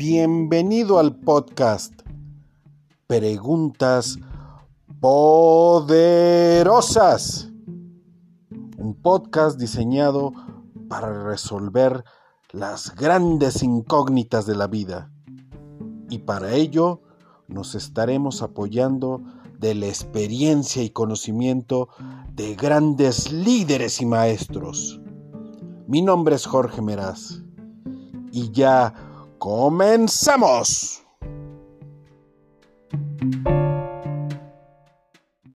Bienvenido al podcast Preguntas Poderosas. Un podcast diseñado para resolver las grandes incógnitas de la vida. Y para ello nos estaremos apoyando de la experiencia y conocimiento de grandes líderes y maestros. Mi nombre es Jorge Meraz y ya comenzamos.